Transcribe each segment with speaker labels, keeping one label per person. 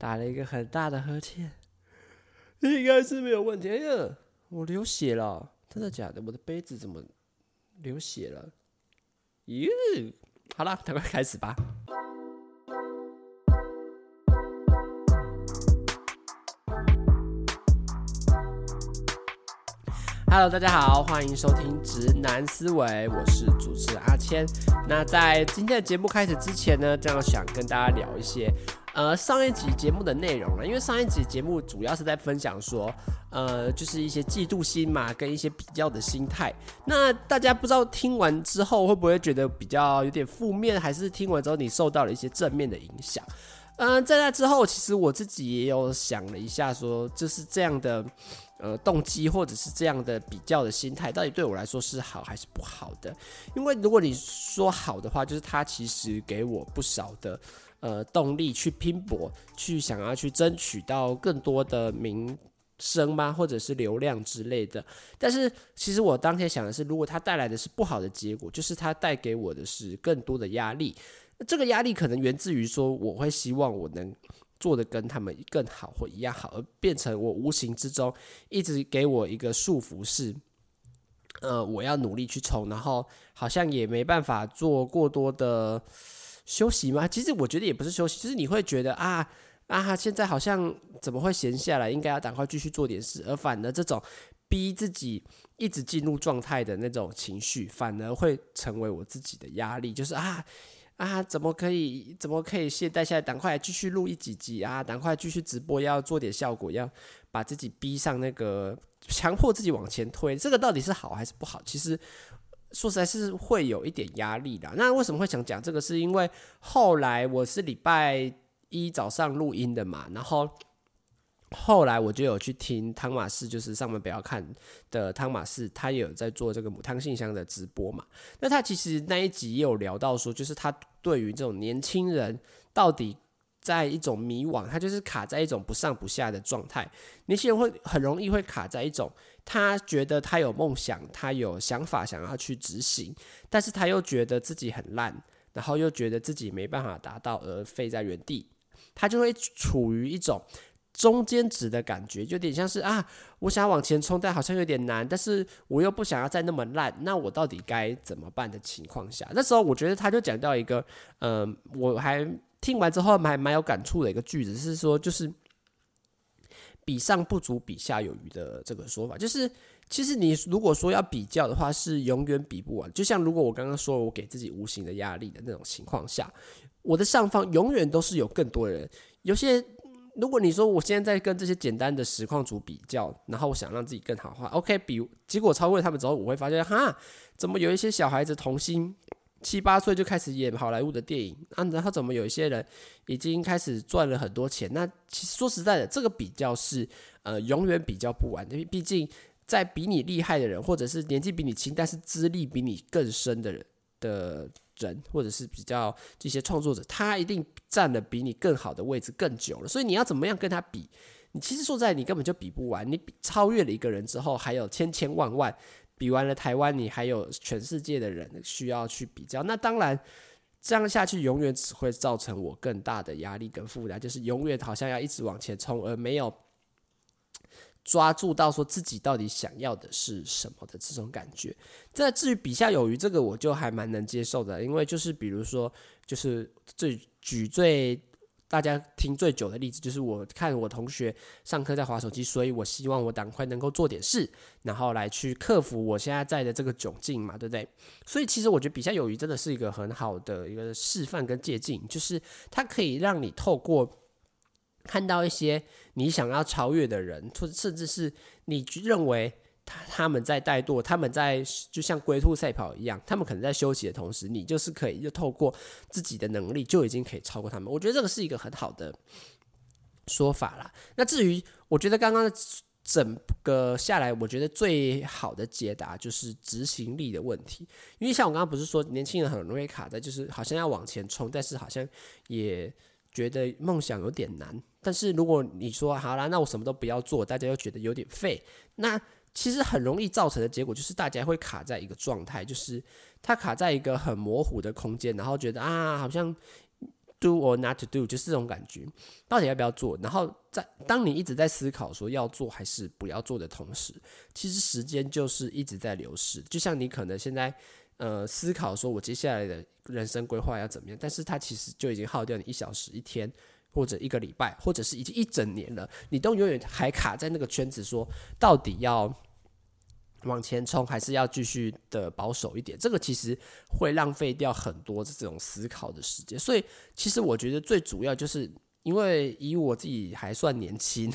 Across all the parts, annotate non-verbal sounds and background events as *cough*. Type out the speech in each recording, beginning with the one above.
Speaker 1: 打了一个很大的呵欠，应该是没有问题。哎呀，我流血了，真的假的？我的杯子怎么流血了？哟，好了，赶快开始吧。Hello，大家好，欢迎收听直男思维，我是主持人阿谦。那在今天的节目开始之前呢，这样想跟大家聊一些，呃，上一集节目的内容了。因为上一集节目主要是在分享说，呃，就是一些嫉妒心嘛，跟一些比较的心态。那大家不知道听完之后会不会觉得比较有点负面，还是听完之后你受到了一些正面的影响？嗯、在那之后，其实我自己也有想了一下，说就是这样的。呃，动机或者是这样的比较的心态，到底对我来说是好还是不好的？因为如果你说好的话，就是它其实给我不少的呃动力去拼搏，去想要去争取到更多的名声吗？或者是流量之类的。但是其实我当天想的是，如果它带来的是不好的结果，就是它带给我的是更多的压力。那这个压力可能源自于说，我会希望我能。做的跟他们更好或一样好，而变成我无形之中一直给我一个束缚，是，呃，我要努力去冲，然后好像也没办法做过多的休息吗？其实我觉得也不是休息，就是你会觉得啊啊，现在好像怎么会闲下来，应该要赶快继续做点事，而反而这种逼自己一直进入状态的那种情绪，反而会成为我自己的压力，就是啊。啊，怎么可以？怎么可以懈怠下来？赶快继续录一几集啊！赶快继续直播，要做点效果，要把自己逼上那个，强迫自己往前推。这个到底是好还是不好？其实说实在，是会有一点压力的。那为什么会想讲这个？是因为后来我是礼拜一早上录音的嘛，然后。后来我就有去听汤玛士，就是上面不要看的汤玛士，他也有在做这个母汤信箱的直播嘛。那他其实那一集也有聊到说，就是他对于这种年轻人到底在一种迷惘，他就是卡在一种不上不下的状态。年轻人会很容易会卡在一种，他觉得他有梦想，他有想法想要去执行，但是他又觉得自己很烂，然后又觉得自己没办法达到而废在原地，他就会处于一种。中间值的感觉，就有点像是啊，我想要往前冲，但好像有点难，但是我又不想要再那么烂，那我到底该怎么办的情况下？那时候我觉得他就讲到一个，嗯、我还听完之后还蛮有感触的一个句子，是说就是比上不足，比下有余的这个说法，就是其实你如果说要比较的话，是永远比不完。就像如果我刚刚说我给自己无形的压力的那种情况下，我的上方永远都是有更多人，有些。如果你说我现在在跟这些简单的实况主比较，然后我想让自己更好的话，OK，比结果超过他们之后，我会发现哈，怎么有一些小孩子童心七八岁就开始演好莱坞的电影啊？然后怎么有一些人已经开始赚了很多钱？那其实说实在的，这个比较是呃永远比较不完的，毕竟在比你厉害的人，或者是年纪比你轻但是资历比你更深的人的。人或者是比较这些创作者，他一定占了比你更好的位置更久了，所以你要怎么样跟他比？你其实说在你根本就比不完。你超越了一个人之后，还有千千万万比完了台湾，你还有全世界的人需要去比较。那当然，这样下去永远只会造成我更大的压力跟负担，就是永远好像要一直往前冲，而没有。抓住到说自己到底想要的是什么的这种感觉，这至于比下有余这个，我就还蛮能接受的，因为就是比如说，就是最举最大家听最久的例子，就是我看我同学上课在划手机，所以我希望我赶快能够做点事，然后来去克服我现在在的这个窘境嘛，对不对？所以其实我觉得比下有余真的是一个很好的一个示范跟借鉴，就是它可以让你透过。看到一些你想要超越的人，或甚至是你认为他们在怠惰，他们在就像龟兔赛跑一样，他们可能在休息的同时，你就是可以就透过自己的能力就已经可以超过他们。我觉得这个是一个很好的说法啦。那至于我觉得刚刚整个下来，我觉得最好的解答就是执行力的问题，因为像我刚刚不是说年轻人很容易卡在就是好像要往前冲，但是好像也。觉得梦想有点难，但是如果你说好啦，那我什么都不要做，大家又觉得有点废，那其实很容易造成的结果就是大家会卡在一个状态，就是他卡在一个很模糊的空间，然后觉得啊，好像 do or not to do，就是这种感觉，到底要不要做？然后在当你一直在思考说要做还是不要做的同时，其实时间就是一直在流逝。就像你可能现在呃思考说我接下来的人生规划要怎么样，但是它其实就已经耗掉你一小时、一天或者一个礼拜，或者是已经一整年了，你都永远还卡在那个圈子，说到底要。往前冲，还是要继续的保守一点？这个其实会浪费掉很多这种思考的时间。所以，其实我觉得最主要就是因为以我自己还算年轻。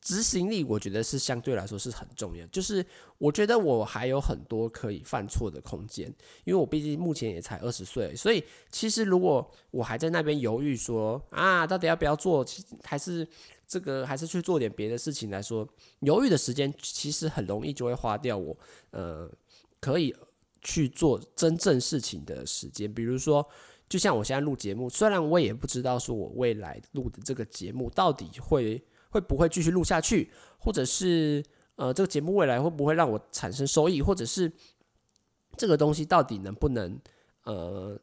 Speaker 1: 执行力，我觉得是相对来说是很重要。就是我觉得我还有很多可以犯错的空间，因为我毕竟目前也才二十岁，所以其实如果我还在那边犹豫说啊，到底要不要做，还是这个还是去做点别的事情来说，犹豫的时间其实很容易就会花掉我呃可以去做真正事情的时间。比如说，就像我现在录节目，虽然我也不知道说我未来录的这个节目到底会。会不会继续录下去，或者是呃，这个节目未来会不会让我产生收益，或者是这个东西到底能不能呃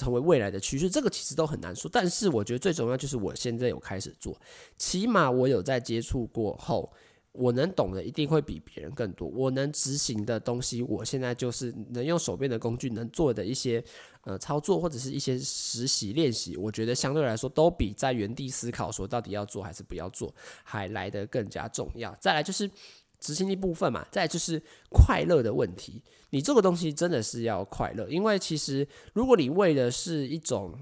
Speaker 1: 成为未来的趋势，这个其实都很难说。但是我觉得最重要就是我现在有开始做，起码我有在接触过后。我能懂的一定会比别人更多，我能执行的东西，我现在就是能用手边的工具能做的一些呃操作或者是一些实习练习，我觉得相对来说都比在原地思考说到底要做还是不要做还来得更加重要。再来就是执行力部分嘛，再就是快乐的问题，你这个东西真的是要快乐，因为其实如果你为的是一种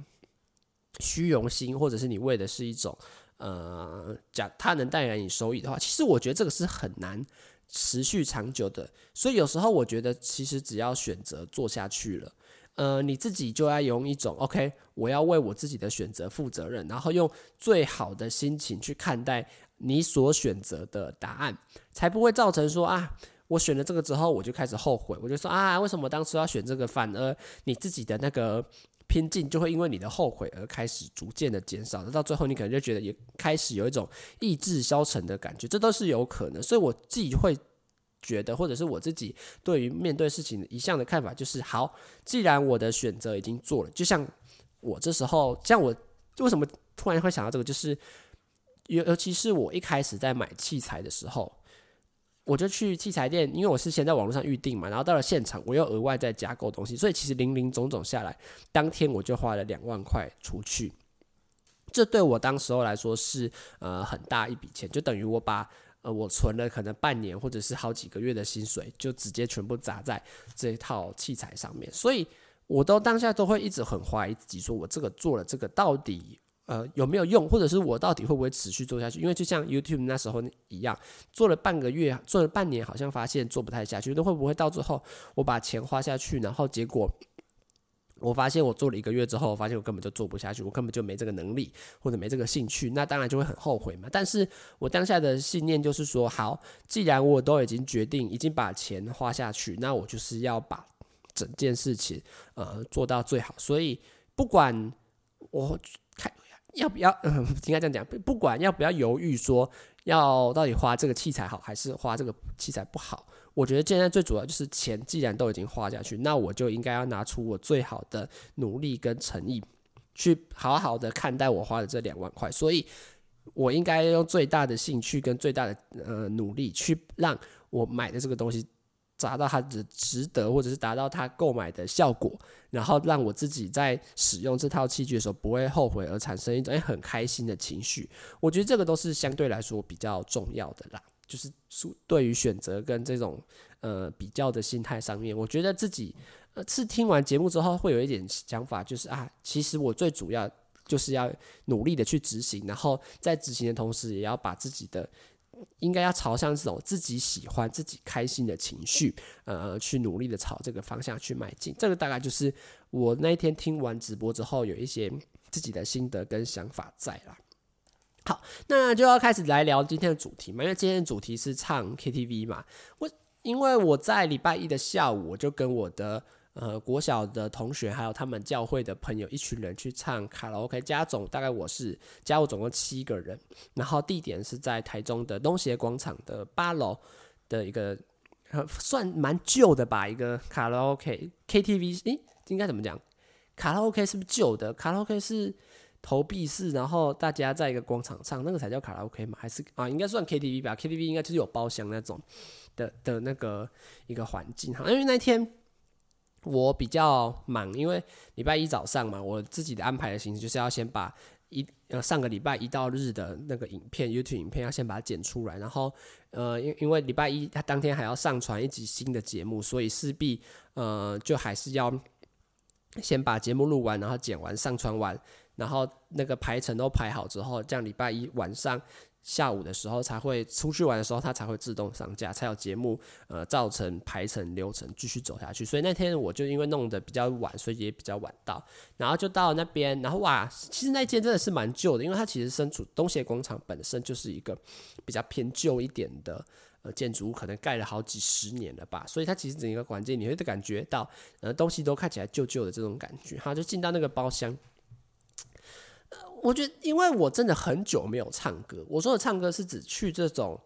Speaker 1: 虚荣心，或者是你为的是一种。呃，讲它能带来你收益的话，其实我觉得这个是很难持续长久的。所以有时候我觉得，其实只要选择做下去了，呃，你自己就要用一种 OK，我要为我自己的选择负责任，然后用最好的心情去看待你所选择的答案，才不会造成说啊，我选了这个之后我就开始后悔，我就说啊，为什么当初要选这个？反而你自己的那个。拼劲就会因为你的后悔而开始逐渐的减少，那到最后你可能就觉得也开始有一种意志消沉的感觉，这都是有可能。所以我自己会觉得，或者是我自己对于面对事情一向的看法就是：好，既然我的选择已经做了，就像我这时候，像我为什么突然会想到这个，就是尤尤其是我一开始在买器材的时候。我就去器材店，因为我是先在网络上预定嘛，然后到了现场，我又额外再加购东西，所以其实零零总总下来，当天我就花了两万块出去。这对我当时候来说是呃很大一笔钱，就等于我把呃我存了可能半年或者是好几个月的薪水，就直接全部砸在这一套器材上面，所以我都当下都会一直很怀疑自己，说我这个做了这个到底。呃，有没有用，或者是我到底会不会持续做下去？因为就像 YouTube 那时候一样，做了半个月，做了半年，好像发现做不太下去。那会不会到最后我把钱花下去，然后结果我发现我做了一个月之后，我发现我根本就做不下去，我根本就没这个能力或者没这个兴趣，那当然就会很后悔嘛。但是我当下的信念就是说，好，既然我都已经决定，已经把钱花下去，那我就是要把整件事情呃做到最好。所以不管我。要不要？嗯，*laughs* 应该这样讲。不管要不要犹豫，说要到底花这个器材好还是花这个器材不好，我觉得现在最主要就是钱，既然都已经花下去，那我就应该要拿出我最好的努力跟诚意，去好好的看待我花的这两万块。所以，我应该用最大的兴趣跟最大的呃努力，去让我买的这个东西。达到它的值得，或者是达到它购买的效果，然后让我自己在使用这套器具的时候不会后悔，而产生一种很开心的情绪。我觉得这个都是相对来说比较重要的啦，就是对于选择跟这种呃比较的心态上面，我觉得自己呃是听完节目之后会有一点想法，就是啊，其实我最主要就是要努力的去执行，然后在执行的同时，也要把自己的。应该要朝向这种自己喜欢、自己开心的情绪，呃，去努力的朝这个方向去迈进。这个大概就是我那一天听完直播之后，有一些自己的心得跟想法在啦。好，那就要开始来聊今天的主题嘛，因为今天的主题是唱 KTV 嘛。我因为我在礼拜一的下午，我就跟我的。呃，国小的同学还有他们教会的朋友，一群人去唱卡拉 OK，加总大概我是加我总共七个人，然后地点是在台中的东协广场的八楼的一个算蛮旧的吧，一个卡拉 OK KTV，诶，应该怎么讲卡拉 OK 是不是旧的？卡拉 OK 是投币式，然后大家在一个广场唱，那个才叫卡拉 OK 吗？还是啊，应该算 KTV 吧？KTV 应该就是有包厢那种的的那个一个环境哈。因为那天我比较忙，因为礼拜一早上嘛，我自己的安排的形式就是要先把。一呃上个礼拜一到日的那个影片，YouTube 影片要先把它剪出来，然后呃因因为礼拜一他当天还要上传一集新的节目，所以势必呃就还是要先把节目录完，然后剪完上传完，然后那个排程都排好之后，这样礼拜一晚上。下午的时候才会出去玩的时候，它才会自动上架，才有节目呃造成排程流程继续走下去。所以那天我就因为弄得比较晚，所以也比较晚到，然后就到那边，然后哇，其实那间真的是蛮旧的，因为它其实身处东协广场本身就是一个比较偏旧一点的呃建筑物，可能盖了好几十年了吧，所以它其实整个环境你会感觉到呃东西都看起来旧旧的这种感觉。哈，就进到那个包厢。我觉得，因为我真的很久没有唱歌。我说的唱歌是指去这种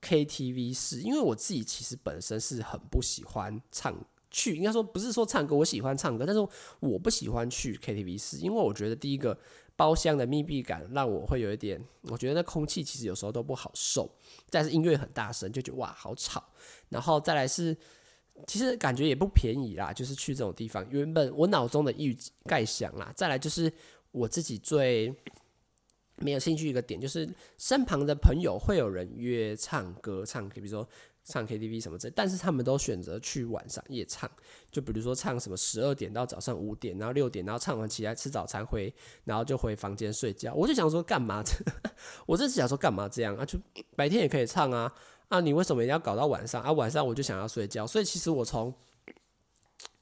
Speaker 1: KTV 室，因为我自己其实本身是很不喜欢唱。去应该说不是说唱歌，我喜欢唱歌，但是我不喜欢去 KTV 室，因为我觉得第一个包厢的密闭感让我会有一点，我觉得那空气其实有时候都不好受。但是音乐很大声，就觉得哇好吵。然后再来是，其实感觉也不便宜啦，就是去这种地方。原本我脑中的预概想啦，再来就是。我自己最没有兴趣一个点，就是身旁的朋友会有人约唱歌、唱 K，比如说唱 KTV 什么之类，但是他们都选择去晚上夜唱，就比如说唱什么十二点到早上五点，然后六点，然后唱完起来吃早餐回，然后就回房间睡觉。我就想说干嘛？*laughs* 我真是想说干嘛这样啊？就白天也可以唱啊，啊，你为什么一定要搞到晚上啊？晚上我就想要睡觉，所以其实我从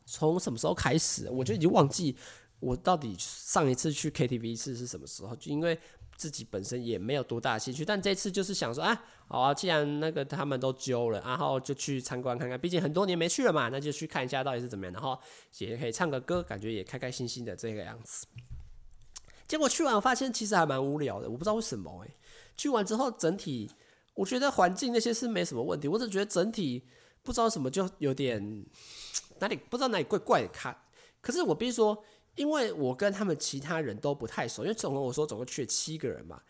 Speaker 1: 从什么时候开始，我就已经忘记。我到底上一次去 KTV 是是什么时候？就因为自己本身也没有多大兴趣，但这次就是想说啊，好啊，既然那个他们都揪了，然后就去参观看看，毕竟很多年没去了嘛，那就去看一下到底是怎么样，然后也可以唱个歌，感觉也开开心心的这个样子。结果去完我发现其实还蛮无聊的，我不知道为什么哎、去完之后整体我觉得环境那些是没什么问题，我只觉得整体不知道什么就有点哪里不知道哪里怪怪的看。可是我必须说。因为我跟他们其他人都不太熟，因为总共我说总共去了七个人嘛，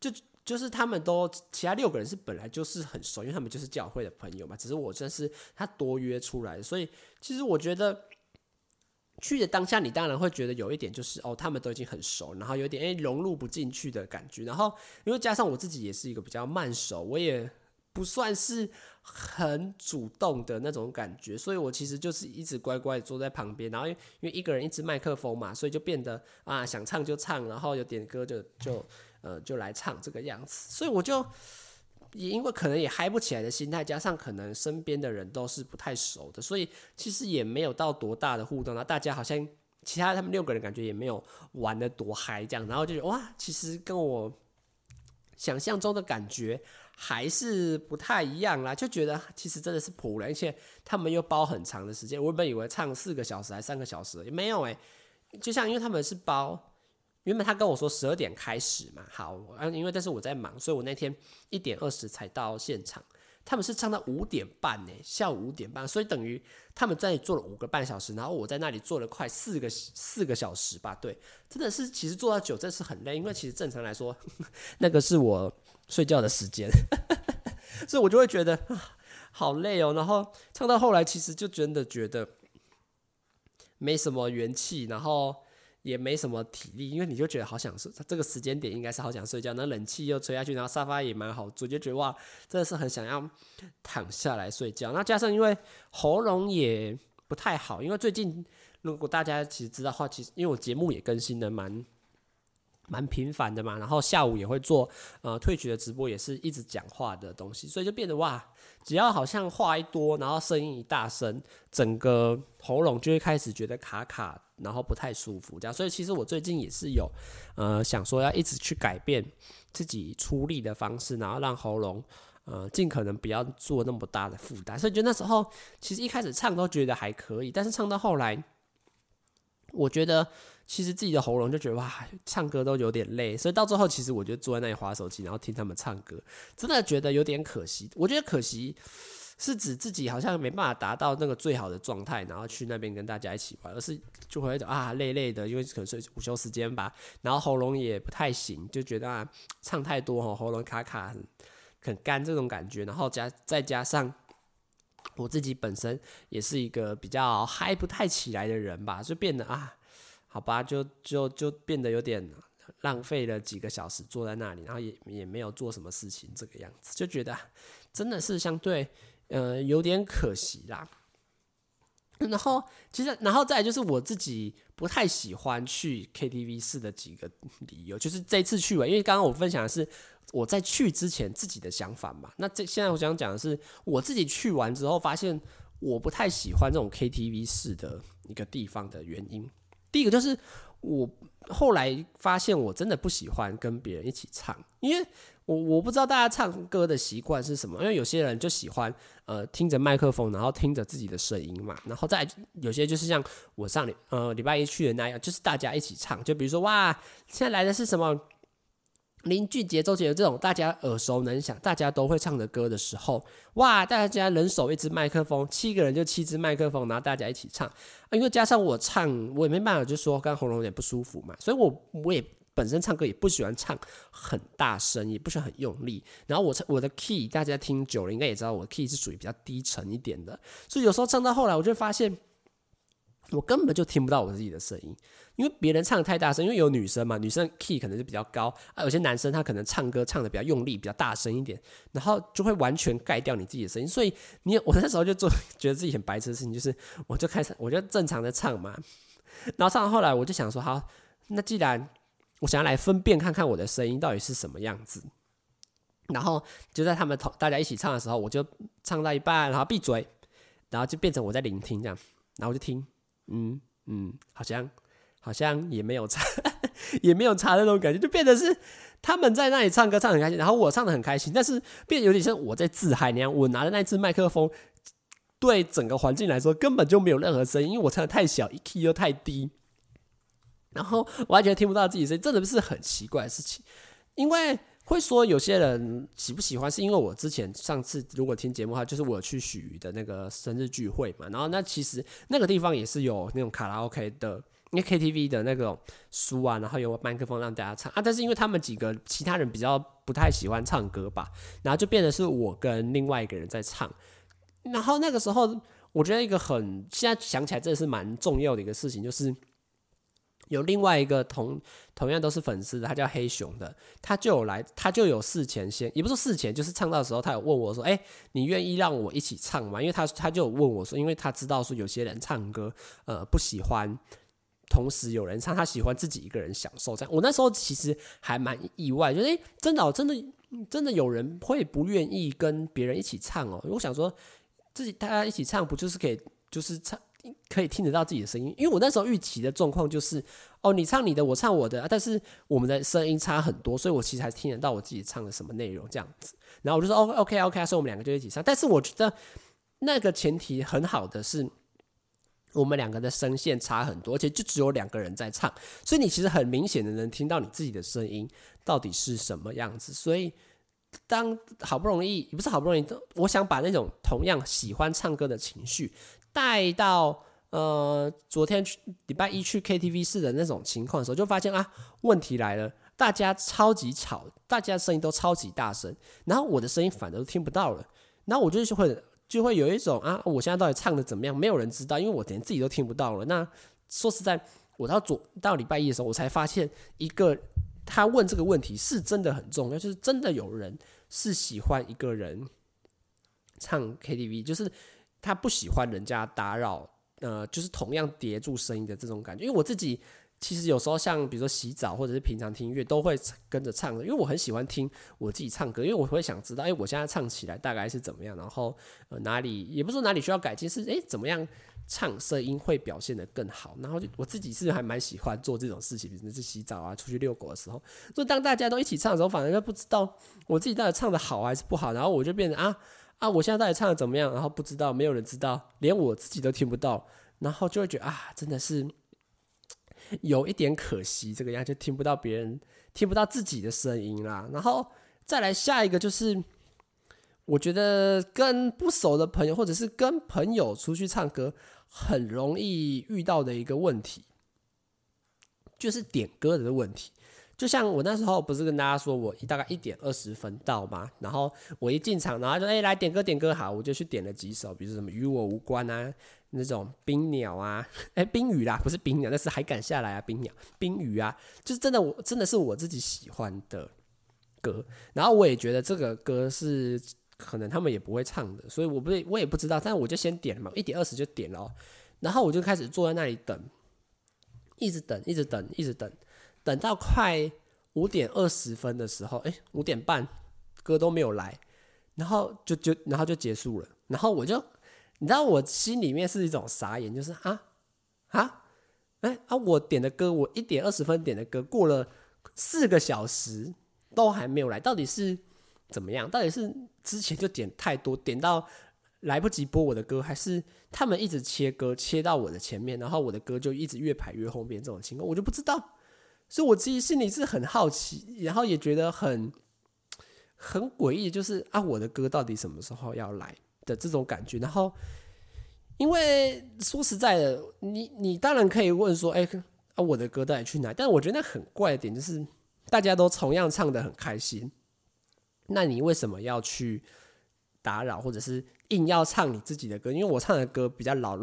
Speaker 1: 就就是他们都其他六个人是本来就是很熟，因为他们就是教会的朋友嘛，只是我真是他多约出来的，所以其实我觉得去的当下，你当然会觉得有一点就是哦，他们都已经很熟，然后有点诶融入不进去的感觉，然后因为加上我自己也是一个比较慢熟，我也不算是。很主动的那种感觉，所以我其实就是一直乖乖坐在旁边，然后因为一个人一支麦克风嘛，所以就变得啊想唱就唱，然后有点歌就就呃就来唱这个样子，所以我就也因为可能也嗨不起来的心态，加上可能身边的人都是不太熟的，所以其实也没有到多大的互动，然后大家好像其他他们六个人感觉也没有玩得多嗨这样，然后就哇，其实跟我想象中的感觉。还是不太一样啦，就觉得其实真的是普人，而且他们又包很长的时间。我原本以为唱四个小时还三个小时，也没有诶、就像因为他们是包，原本他跟我说十二点开始嘛，好，因为但是我在忙，所以我那天一点二十才到现场。他们是唱到五点半呢、下午五点半，所以等于他们在那里坐了五个半小时，然后我在那里坐了快四个四个小时吧。对，真的是其实坐到久真是很累，因为其实正常来说，*laughs* 那个是我。睡觉的时间，*laughs* 所以我就会觉得好累哦。然后唱到后来，其实就真的觉得没什么元气，然后也没什么体力，因为你就觉得好想睡。这个时间点应该是好想睡觉，那冷气又吹下去，然后沙发也蛮好坐，就觉得哇，真的是很想要躺下来睡觉。那加上因为喉咙也不太好，因为最近如果大家其实知道的话，其实因为我节目也更新的蛮。蛮频繁的嘛，然后下午也会做呃 Twitch 的直播，也是一直讲话的东西，所以就变得哇，只要好像话一多，然后声音一大声，整个喉咙就会开始觉得卡卡，然后不太舒服这样。所以其实我最近也是有呃想说要一直去改变自己出力的方式，然后让喉咙呃尽可能不要做那么大的负担。所以就那时候其实一开始唱都觉得还可以，但是唱到后来，我觉得。其实自己的喉咙就觉得哇，唱歌都有点累，所以到最后其实我就坐在那里划手机，然后听他们唱歌，真的觉得有点可惜。我觉得可惜，是指自己好像没办法达到那个最好的状态，然后去那边跟大家一起玩，而是就会啊累累的，因为可能是午休时间吧，然后喉咙也不太行，就觉得啊唱太多，喉咙卡卡很很干这种感觉，然后加再加上我自己本身也是一个比较嗨不太起来的人吧，就变得啊好吧，就就就变得有点。浪费了几个小时坐在那里，然后也也没有做什么事情，这个样子就觉得真的是相对呃有点可惜啦。然后其实，然后再就是我自己不太喜欢去 KTV 室的几个理由，就是这次去玩，因为刚刚我分享的是我在去之前自己的想法嘛。那这现在我想讲的是我自己去完之后发现我不太喜欢这种 KTV 室的一个地方的原因。第一个就是我。后来发现我真的不喜欢跟别人一起唱，因为我我不知道大家唱歌的习惯是什么，因为有些人就喜欢呃听着麦克风，然后听着自己的声音嘛，然后再有些就是像我上礼呃礼拜一去的那样，就是大家一起唱，就比如说哇，现在来的是什么？林俊杰、周杰伦这种大家耳熟能详、大家都会唱的歌的时候，哇！大家人手一支麦克风，七个人就七支麦克风，然后大家一起唱。因为加上我唱，我也没办法，就说刚喉咙有点不舒服嘛，所以我我也本身唱歌也不喜欢唱很大声，也不喜欢很用力。然后我唱我的 key，大家听久了应该也知道，我的 key 是属于比较低沉一点的，所以有时候唱到后来，我就发现。我根本就听不到我自己的声音，因为别人唱太大声，因为有女生嘛，女生 key 可能是比较高啊，有些男生他可能唱歌唱的比较用力，比较大声一点，然后就会完全盖掉你自己的声音。所以你 *laughs* 我那时候就做觉得自己很白痴的事情，就是我就开始我就正常的唱嘛，然后唱到后来我就想说，好，那既然我想要来分辨看看我的声音到底是什么样子，然后就在他们同大家一起唱的时候，我就唱到一半，然后闭嘴，然后就变成我在聆听这样，然后就听。嗯嗯，好像好像也没有差，*laughs* 也没有差那种感觉，就变得是他们在那里唱歌唱得很开心，然后我唱得很开心，但是变得有点像我在自嗨那样。我拿的那支麦克风，对整个环境来说根本就没有任何声音，因为我唱得太小，一 key 又太低，然后我还觉得听不到自己声音，真的是很奇怪的事情，因为。会说有些人喜不喜欢，是因为我之前上次如果听节目的话，就是我去许瑜的那个生日聚会嘛，然后那其实那个地方也是有那种卡拉 OK 的，因为 KTV 的那种书啊，然后有麦克风让大家唱啊，但是因为他们几个其他人比较不太喜欢唱歌吧，然后就变得是我跟另外一个人在唱，然后那个时候我觉得一个很现在想起来真的是蛮重要的一个事情，就是。有另外一个同同样都是粉丝的，他叫黑熊的，他就有来，他就有事前先，也不是事前，就是唱到的时候，他有问我说：“哎，你愿意让我一起唱吗？”因为他他就问我说，因为他知道说有些人唱歌，呃，不喜欢同时有人唱，他喜欢自己一个人享受这样。我那时候其实还蛮意外，就是哎，真的，真的，真的有人会不愿意跟别人一起唱哦。我想说，自己大家一起唱，不就是可以，就是唱。可以听得到自己的声音，因为我那时候预期的状况就是，哦，你唱你的，我唱我的，但是我们的声音差很多，所以我其实还听得到我自己唱的什么内容这样子。然后我就说，OK OK OK，所以我们两个就一起唱。但是我觉得那个前提很好的是，我们两个的声线差很多，而且就只有两个人在唱，所以你其实很明显的能听到你自己的声音到底是什么样子。所以当好不容易，也不是好不容易，我想把那种同样喜欢唱歌的情绪。带到呃，昨天去礼拜一去 KTV 室的那种情况的时候，就发现啊，问题来了，大家超级吵，大家声音都超级大声，然后我的声音反而都听不到了，然后我就会就会有一种啊，我现在到底唱的怎么样？没有人知道，因为我连自己都听不到了。那说实在，我到昨到礼拜一的时候，我才发现一个他问这个问题是真的很重要，就是真的有人是喜欢一个人唱 KTV，就是。他不喜欢人家打扰，呃，就是同样叠住声音的这种感觉。因为我自己其实有时候像比如说洗澡或者是平常听音乐都会跟着唱，因为我很喜欢听我自己唱歌，因为我会想知道，哎，我现在唱起来大概是怎么样，然后呃哪里也不是说哪里需要改进，是哎怎么样唱声音会表现得更好。然后就我自己是还蛮喜欢做这种事情，比如是洗澡啊、出去遛狗的时候，就当大家都一起唱的时候，反而就不知道我自己到底唱得好还是不好，然后我就变得啊。啊，我现在到底唱的怎么样？然后不知道，没有人知道，连我自己都听不到，然后就会觉得啊，真的是有一点可惜，这个样就听不到别人，听不到自己的声音啦。然后再来下一个就是，我觉得跟不熟的朋友，或者是跟朋友出去唱歌，很容易遇到的一个问题，就是点歌的问题。就像我那时候不是跟大家说，我大概一点二十分到嘛，然后我一进场，然后就哎、来点歌点歌。好，我就去点了几首，比如什么与我无关啊，那种冰鸟啊，哎、冰雨啦，不是冰鸟，那是还敢下来啊，冰鸟冰雨啊，就是真的我真的是我自己喜欢的歌，然后我也觉得这个歌是可能他们也不会唱的，所以我不我也不知道，但是我就先点了嘛，一点二十就点了，然后我就开始坐在那里等，一直等一直等一直。等。等到快五点二十分的时候，哎，五点半歌都没有来，然后就就然后就结束了，然后我就，你知道我心里面是一种傻眼，就是啊啊，哎啊，我点的歌，我一点二十分点的歌，过了四个小时都还没有来，到底是怎么样？到底是之前就点太多，点到来不及播我的歌，还是他们一直切歌切到我的前面，然后我的歌就一直越排越后面这种情况，我就不知道。所以我自己心里是很好奇，然后也觉得很很诡异，就是啊，我的歌到底什么时候要来的这种感觉。然后，因为说实在的，你你当然可以问说，哎，啊，我的歌到底去哪？但我觉得那很怪的点就是，大家都同样唱得很开心，那你为什么要去打扰，或者是硬要唱你自己的歌？因为我唱的歌比较老，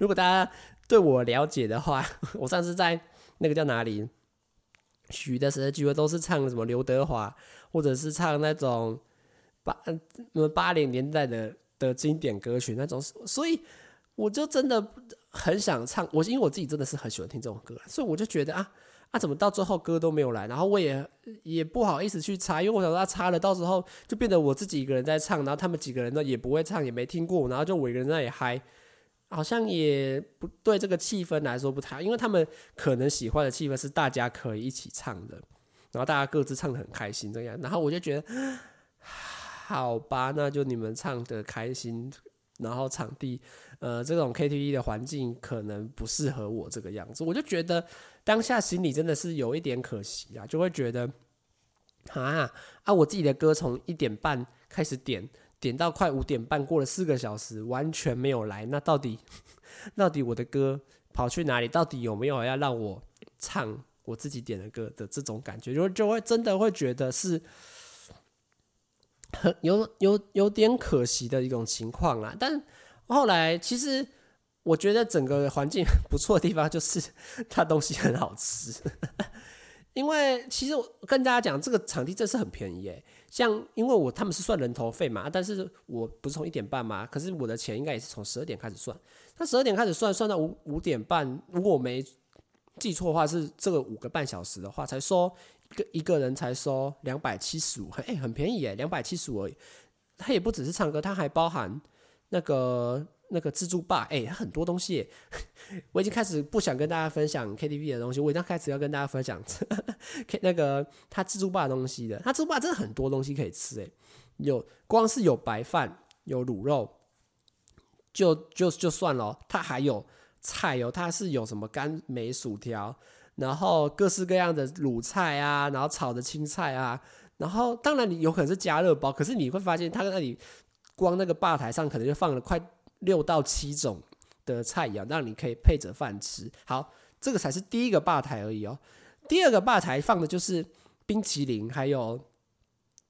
Speaker 1: 如果大家对我了解的话，*laughs* 我上次在那个叫哪里？许的时候，几乎都是唱什么刘德华，或者是唱那种八呃八零年代的的经典歌曲那种，所以我就真的很想唱。我因为我自己真的是很喜欢听这种歌，所以我就觉得啊啊，怎么到最后歌都没有来？然后我也也不好意思去插，因为我想说他插了，到时候就变得我自己一个人在唱，然后他们几个人呢也不会唱，也没听过，然后就我一个人在那里嗨。好像也不对这个气氛来说不太，因为他们可能喜欢的气氛是大家可以一起唱的，然后大家各自唱得很开心这样，然后我就觉得，好吧，那就你们唱得开心，然后场地，呃，这种 KTV 的环境可能不适合我这个样子，我就觉得当下心里真的是有一点可惜啊，就会觉得，啊啊，我自己的歌从一点半开始点。点到快五点半，过了四个小时，完全没有来。那到底，*laughs* 到底我的歌跑去哪里？到底有没有要让我唱我自己点的歌的这种感觉？就就会真的会觉得是很有有有点可惜的一种情况啦。但后来其实我觉得整个环境 *laughs* 不错的地方就是 *laughs* 它东西很好吃。因为其实我跟大家讲，这个场地真是很便宜诶。像因为我他们是算人头费嘛，但是我不是从一点半嘛，可是我的钱应该也是从十二点开始算。他十二点开始算，算到五五点半，如果我没记错的话，是这个五个半小时的话，才收一个一个人才收两百七十五，哎，很便宜诶，两百七十五而已。他也不只是唱歌，他还包含那个。那个自助吧，哎、很多东西，*laughs* 我已经开始不想跟大家分享 KTV 的东西，我已经开始要跟大家分享 *laughs* 那个他自助吧的东西的。他自助吧真的很多东西可以吃，哎，有光是有白饭，有卤肉，就就就算了，他还有菜哦，他是有什么甘梅薯条，然后各式各样的卤菜啊，然后炒的青菜啊，然后当然你有可能是加热包，可是你会发现他那里光那个吧台上可能就放了快。六到七种的菜肴，让你可以配着饭吃。好，这个才是第一个吧台而已哦。第二个吧台放的就是冰淇淋，还有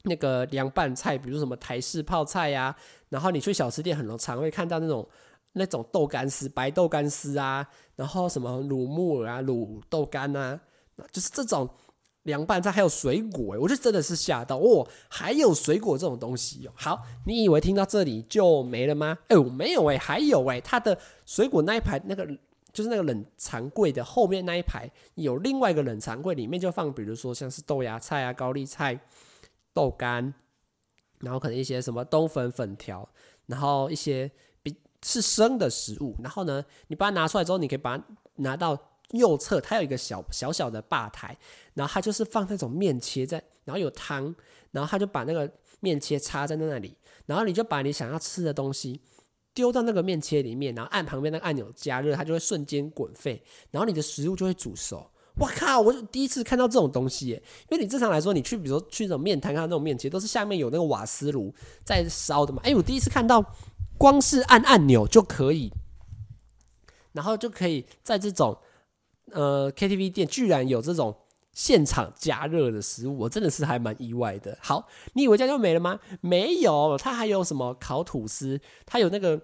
Speaker 1: 那个凉拌菜，比如什么台式泡菜呀、然后你去小吃店很常会看到那种那种豆干丝、白豆干丝啊，然后什么卤木耳啊、卤豆干啊，就是这种。凉拌菜还有水果，我就真的是吓到哦，还有水果这种东西哦。好，你以为听到这里就没了吗？哎，我没有哎，还有哎，它的水果那一排那个就是那个冷藏柜的后面那一排有另外一个冷藏柜，里面就放比如说像是豆芽菜啊、高丽菜、豆干，然后可能一些什么冬粉粉条，然后一些比是生的食物。然后呢，你把它拿出来之后，你可以把它拿到。右侧它有一个小小小的吧台，然后它就是放那种面切在，然后有汤，然后他就把那个面切插在那里，然后你就把你想要吃的东西丢到那个面切里面，然后按旁边那个按钮加热，它就会瞬间滚沸，然后你的食物就会煮熟。我靠！我第一次看到这种东西耶，因为你正常来说，你去比如说去那种面摊看到那种面，其实都是下面有那个瓦斯炉在烧的嘛。哎，我第一次看到，光是按按钮就可以，然后就可以在这种呃 KTV 店居然有这种现场加热的食物，我真的是还蛮意外的。好，你以为这样就没了吗？没有，它还有什么烤吐司，它有那个。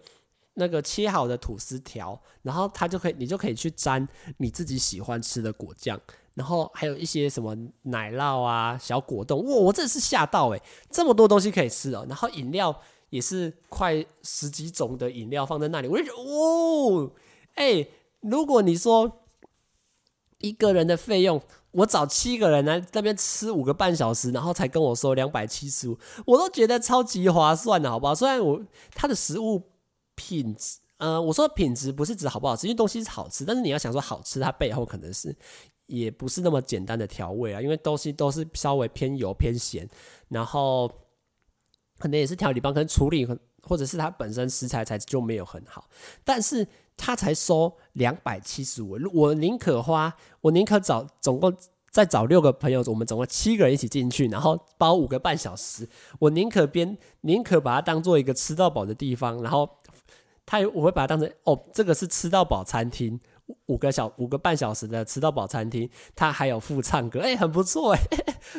Speaker 1: 那个切好的吐司条，然后它就可以，你就可以去沾你自己喜欢吃的果酱，然后还有一些什么奶酪啊、小果冻，哇，我真的是吓到诶，这么多东西可以吃哦，然后饮料也是快十几种的饮料放在那里，我就觉得哦，哎，如果你说一个人的费用，我找七个人来那边吃五个半小时，然后才跟我说两百七十五，我都觉得超级划算的，好不好？虽然我他的食物。品质，呃，我说品质不是指好不好吃，因为东西是好吃，但是你要想说好吃，它背后可能是也不是那么简单的调味啊，因为东西都是稍微偏油偏咸，然后可能也是调理帮跟处理，或者是它本身食材材质就没有很好，但是他才收两百七十五，我宁可花，我宁可找总共再找六个朋友，我们总共七个人一起进去，然后包五个半小时，我宁可边宁可把它当做一个吃到饱的地方，然后。他我会把它当成哦，这个是吃到饱餐厅，五个小五个半小时的吃到饱餐厅，他还有副唱歌，哎、很不错哎，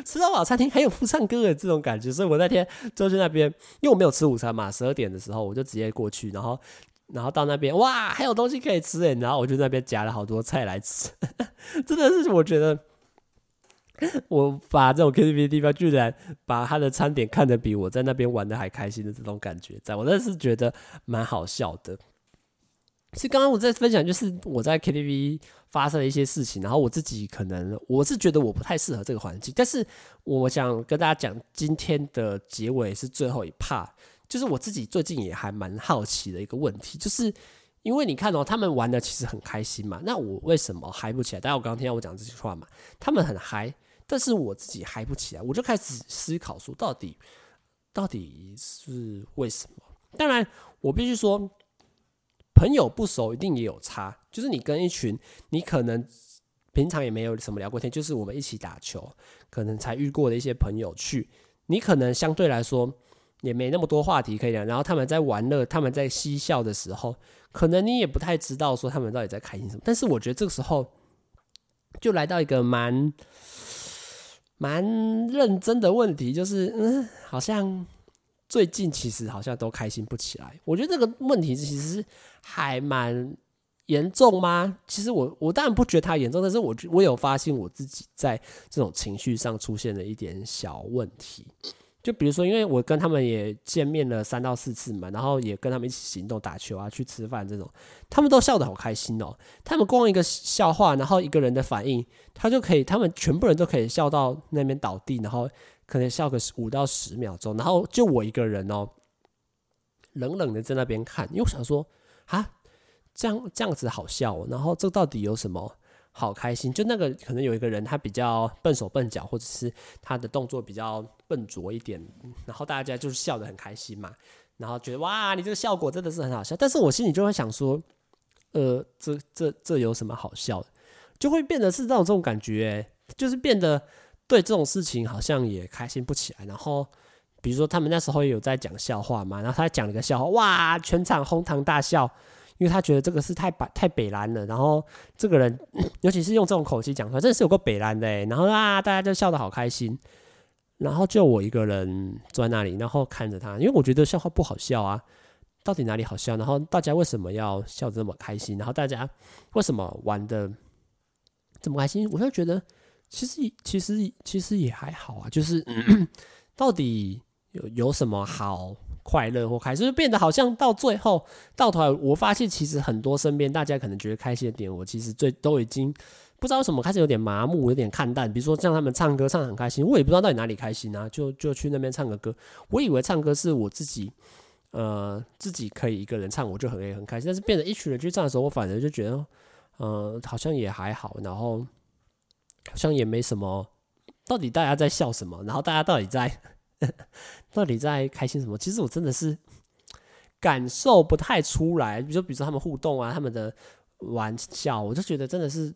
Speaker 1: 吃到饱餐厅还有副唱歌的这种感觉，所以我那天就去那边，因为我没有吃午餐嘛，十二点的时候我就直接过去，然后然后到那边哇，还有东西可以吃哎，然后我就在那边夹了好多菜来吃，*laughs* 真的是我觉得。我把这种 KTV 的地方，居然把他的餐点看得比我在那边玩的还开心的这种感觉，在我真的是觉得蛮好笑的。是刚刚我在分享，就是我在 KTV 发生的一些事情，然后我自己可能我是觉得我不太适合这个环境，但是我想跟大家讲，今天的结尾是最后一 part，就是我自己最近也还蛮好奇的一个问题，就是因为你看哦，他们玩的其实很开心嘛，那我为什么嗨不起来？大家我刚刚听到我讲这句话嘛，他们很嗨。但是我自己嗨不起来，我就开始思考说，到底到底是为什么？当然，我必须说，朋友不熟一定也有差。就是你跟一群你可能平常也没有什么聊过天，就是我们一起打球，可能才遇过的一些朋友去，你可能相对来说也没那么多话题可以聊。然后他们在玩乐，他们在嬉笑的时候，可能你也不太知道说他们到底在开心什么。但是我觉得这个时候就来到一个蛮。蛮认真的问题，就是嗯，好像最近其实好像都开心不起来。我觉得这个问题其实还蛮严重吗？其实我我当然不觉得它严重，但是我我有发现我自己在这种情绪上出现了一点小问题。就比如说，因为我跟他们也见面了三到四次嘛，然后也跟他们一起行动、打球啊、去吃饭这种，他们都笑得好开心哦。他们光一个笑话，然后一个人的反应，他就可以，他们全部人都可以笑到那边倒地，然后可能笑个五到十秒钟，然后就我一个人哦，冷冷的在那边看，因为我想说啊，这样这样子好笑哦，然后这到底有什么？好开心，就那个可能有一个人他比较笨手笨脚，或者是他的动作比较笨拙一点，然后大家就是笑得很开心嘛，然后觉得哇，你这个效果真的是很好笑。但是我心里就会想说，呃，这这这有什么好笑的？就会变得是这种这种感觉，就是变得对这种事情好像也开心不起来。然后比如说他们那时候也有在讲笑话嘛，然后他讲了个笑话，哇，全场哄堂大笑。因为他觉得这个是太白太北蓝了，然后这个人 *clears throat* 尤其是用这种口气讲出来，真的是有个北蓝的。然后啊，大家就笑得好开心，然后就我一个人坐在那里，然后看着他，因为我觉得笑话不好笑啊，到底哪里好笑？然后大家为什么要笑这么开心？然后大家为什么玩的这么开心？我就觉得其实其实其实也还好啊，就是 *clears throat* 到底有有什么好？快乐或开心，就变得好像到最后到头来，我发现其实很多身边大家可能觉得开心的点，我其实最都已经不知道什么开始有点麻木，有点看淡。比如说像他们唱歌唱得很开心，我也不知道到底哪里开心啊，就就去那边唱个歌。我以为唱歌是我自己，呃，自己可以一个人唱，我就很很开心。但是变成一群人去唱的时候，我反而就觉得，呃，好像也还好，然后好像也没什么。到底大家在笑什么？然后大家到底在？*laughs* 到底在开心什么？其实我真的是感受不太出来。比如说，比如说他们互动啊，他们的玩笑，我就觉得真的是，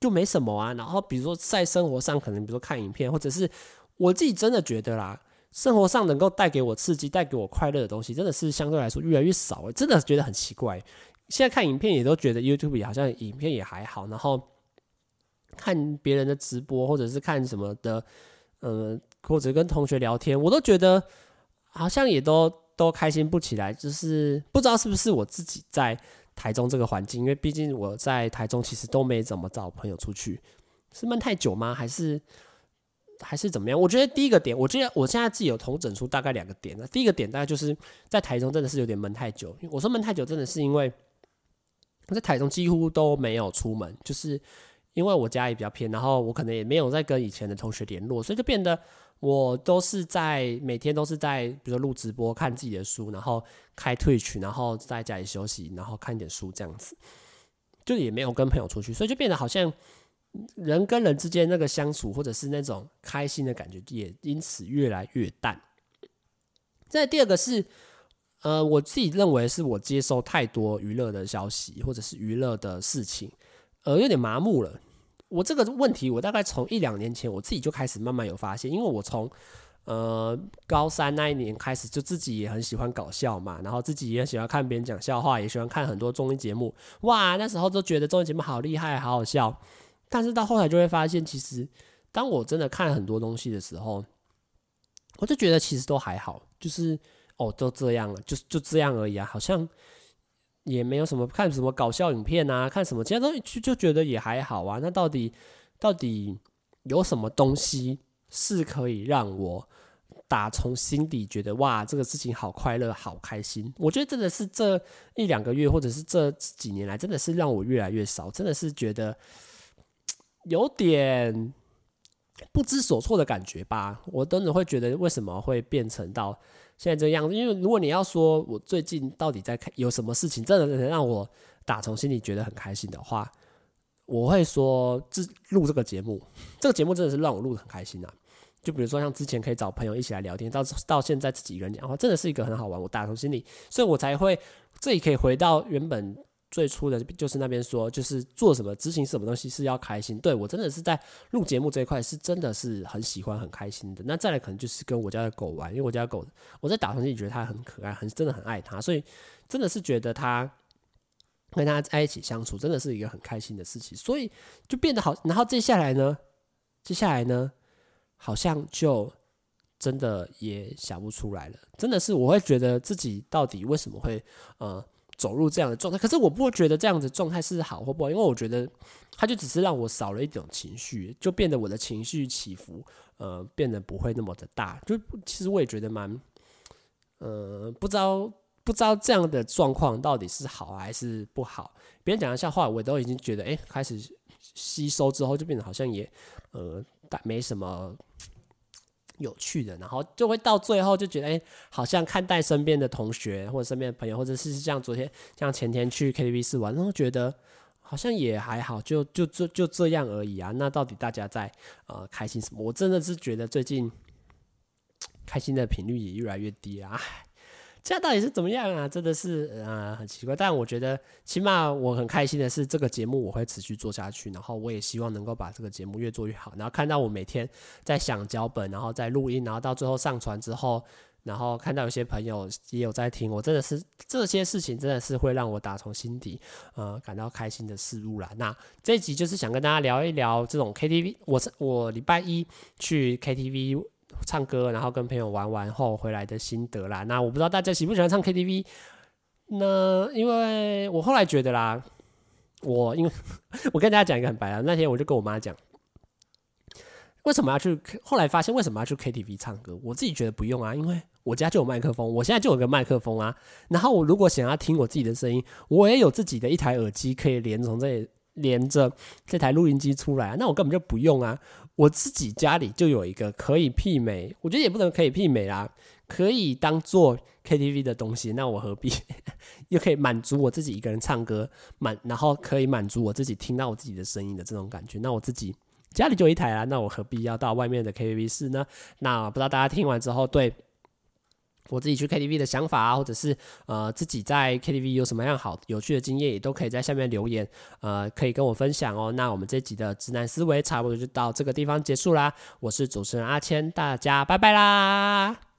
Speaker 1: 就没什么啊。然后比如说在生活上，可能比如说看影片，或者是我自己真的觉得啦，生活上能够带给我刺激、带给我快乐的东西，真的是相对来说越来越少。真的觉得很奇怪。现在看影片也都觉得 YouTube 好像影片也还好，然后看别人的直播或者是看什么的，呃，或者跟同学聊天，我都觉得好像也都都开心不起来。就是不知道是不是我自己在台中这个环境，因为毕竟我在台中其实都没怎么找朋友出去，是闷太久吗？还是还是怎么样？我觉得第一个点，我觉得我现在自己有同整出大概两个点。那第一个点大概就是在台中真的是有点闷太久。我说闷太久，真的是因为。我在台中几乎都没有出门，就是因为我家也比较偏，然后我可能也没有在跟以前的同学联络，所以就变得我都是在每天都是在比如说录直播、看自己的书，然后开 Twitch，然后在家里休息，然后看点书这样子，就也没有跟朋友出去，所以就变得好像人跟人之间那个相处或者是那种开心的感觉也因此越来越淡。再第二个是。呃，我自己认为是我接收太多娱乐的消息或者是娱乐的事情，呃，有点麻木了。我这个问题，我大概从一两年前我自己就开始慢慢有发现，因为我从呃高三那一年开始，就自己也很喜欢搞笑嘛，然后自己也喜欢看别人讲笑话，也喜欢看很多综艺节目。哇，那时候都觉得综艺节目好厉害，好好笑。但是到后来就会发现，其实当我真的看很多东西的时候，我就觉得其实都还好，就是。哦，都这样了，就就这样而已啊，好像也没有什么看什么搞笑影片啊，看什么其他东西就就觉得也还好啊。那到底到底有什么东西是可以让我打从心底觉得哇，这个事情好快乐、好开心？我觉得真的是这一两个月，或者是这几年来，真的是让我越来越少，真的是觉得有点不知所措的感觉吧。我真的会觉得为什么会变成到。现在这样子，因为如果你要说我最近到底在看有什么事情，真的能让我打从心里觉得很开心的话，我会说这录这个节目，这个节目真的是让我录的很开心啊。就比如说像之前可以找朋友一起来聊天，到到现在自己一个人讲话，真的是一个很好玩。我打从心里，所以我才会这里可以回到原本。最初的就是那边说，就是做什么执行什么东西是要开心。对，我真的是在录节目这一块是真的是很喜欢很开心的。那再来可能就是跟我家的狗玩，因为我家的狗我在打从心里觉得它很可爱，很真的很爱它，所以真的是觉得它跟它在一起相处真的是一个很开心的事情，所以就变得好。然后接下来呢，接下来呢，好像就真的也想不出来了。真的是我会觉得自己到底为什么会呃。走入这样的状态，可是我不会觉得这样的状态是好或不好，因为我觉得它就只是让我少了一种情绪，就变得我的情绪起伏，呃，变得不会那么的大。就其实我也觉得蛮，呃，不知道不知道这样的状况到底是好还是不好。别人讲的笑话，我都已经觉得，哎，开始吸收之后，就变得好像也，呃，没什么。有趣的，然后就会到最后就觉得，哎，好像看待身边的同学或者身边的朋友，或者是像昨天、像前天去 KTV 室玩，然后觉得好像也还好，就就就就这样而已啊。那到底大家在呃开心什么？我真的是觉得最近开心的频率也越来越低啊。这样到底是怎么样啊？真的是呃很奇怪，但我觉得起码我很开心的是，这个节目我会持续做下去，然后我也希望能够把这个节目越做越好。然后看到我每天在想脚本，然后在录音，然后到最后上传之后，然后看到有些朋友也有在听，我真的是这些事情真的是会让我打从心底呃感到开心的事物啦。那这集就是想跟大家聊一聊这种 KTV，我是我礼拜一去 KTV。唱歌，然后跟朋友玩完后回来的心得啦。那我不知道大家喜不喜欢唱 KTV。那因为我后来觉得啦，我因为 *laughs* 我跟大家讲一个很白啊，那天我就跟我妈讲，为什么要去？后来发现为什么要去 KTV 唱歌？我自己觉得不用啊，因为我家就有麦克风，我现在就有个麦克风啊。然后我如果想要听我自己的声音，我也有自己的一台耳机可以连从这里连着这台录音机出来啊。那我根本就不用啊。我自己家里就有一个可以媲美，我觉得也不能可以媲美啦，可以当做 KTV 的东西，那我何必 *laughs* 又可以满足我自己一个人唱歌满，然后可以满足我自己听到我自己的声音的这种感觉，那我自己家里就一台啦，那我何必要到外面的 KTV 室呢？那不知道大家听完之后对我自己去 KTV 的想法啊，或者是呃自己在 KTV 有什么样好有趣的经验，也都可以在下面留言，呃，可以跟我分享哦。那我们这集的直男思维差不多就到这个地方结束啦。我是主持人阿谦，大家拜拜啦。